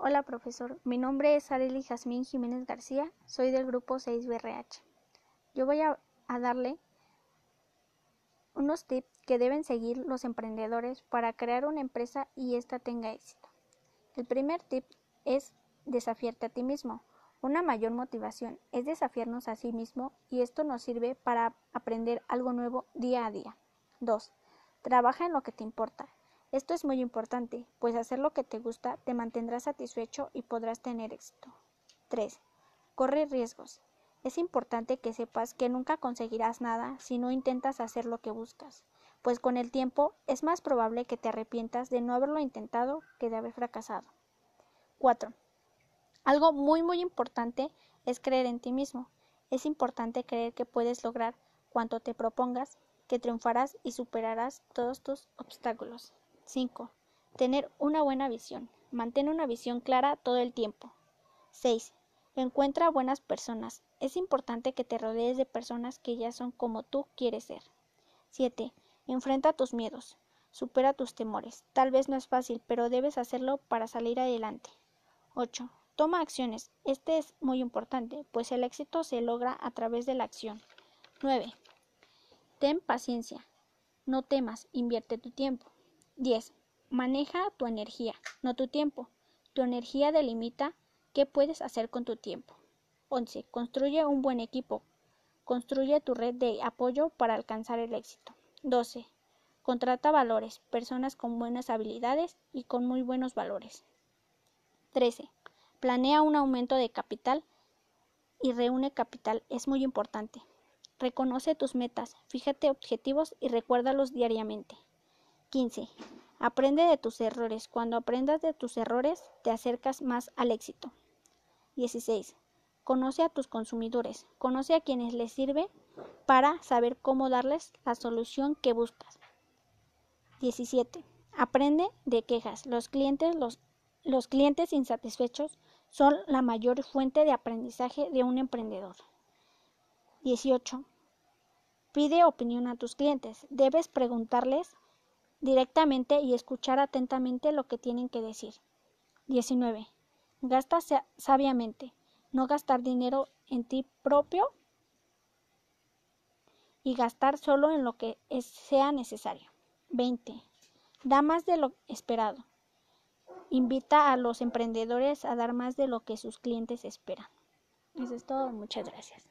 Hola profesor, mi nombre es Arely Jazmín Jiménez García, soy del grupo 6BRH. Yo voy a, darle unos tips que deben seguir los emprendedores para crear una empresa y ésta tenga éxito. El primer tip es desafiarte a ti mismo. Una mayor motivación es desafiarnos a sí mismo y esto nos sirve para aprender algo nuevo día a día. 2. Trabaja en lo que te importa. Esto es muy importante, pues hacer lo que te gusta te mantendrá satisfecho y podrás tener éxito. 3. Corre riesgos. Es importante que sepas que nunca conseguirás nada si no intentas hacer lo que buscas, pues con el tiempo es más probable que te arrepientas de no haberlo intentado que de haber fracasado. 4. Algo muy muy importante es creer en ti mismo. Es importante creer que puedes lograr cuanto te propongas, que triunfarás y superarás todos tus obstáculos. 5. Tener una buena visión. Mantén una visión clara todo el tiempo. 6. Encuentra buenas personas. Es importante que te rodees de personas que ya son como tú quieres ser. 7. Enfrenta tus miedos. Supera tus temores. Tal vez no es fácil, pero debes hacerlo para salir adelante. 8. Toma acciones. Este es muy importante, pues el éxito se logra a través de la acción. 9. Ten paciencia. No temas, invierte tu tiempo. 10. Maneja tu energía, no tu tiempo. Tu energía delimita qué puedes hacer con tu tiempo. 11. Construye un buen equipo. Construye tu red de apoyo para alcanzar el éxito. 12. Contrata valores, personas con buenas habilidades y con muy buenos valores. 13. Planea un aumento de capital y reúne capital. Es muy importante. Reconoce tus metas, fíjate objetivos y recuérdalos diariamente. 15. Aprende de tus errores. Cuando aprendas de tus errores, te acercas más al éxito. 16. Conoce a tus consumidores. Conoce a quienes les sirve para saber cómo darles la solución que buscas. 17. Aprende de quejas. Los clientes, los, clientes insatisfechos son la mayor fuente de aprendizaje de un emprendedor. 18. Pide opinión a tus clientes. Debes preguntarles directamente y escuchar atentamente lo que tienen que decir. 19. Gasta sabiamente. No gastar dinero en ti propio y gastar solo en lo que sea necesario. 20. Da más de lo esperado. Invita a los emprendedores a dar más de lo que sus clientes esperan. Eso es todo. Muchas gracias.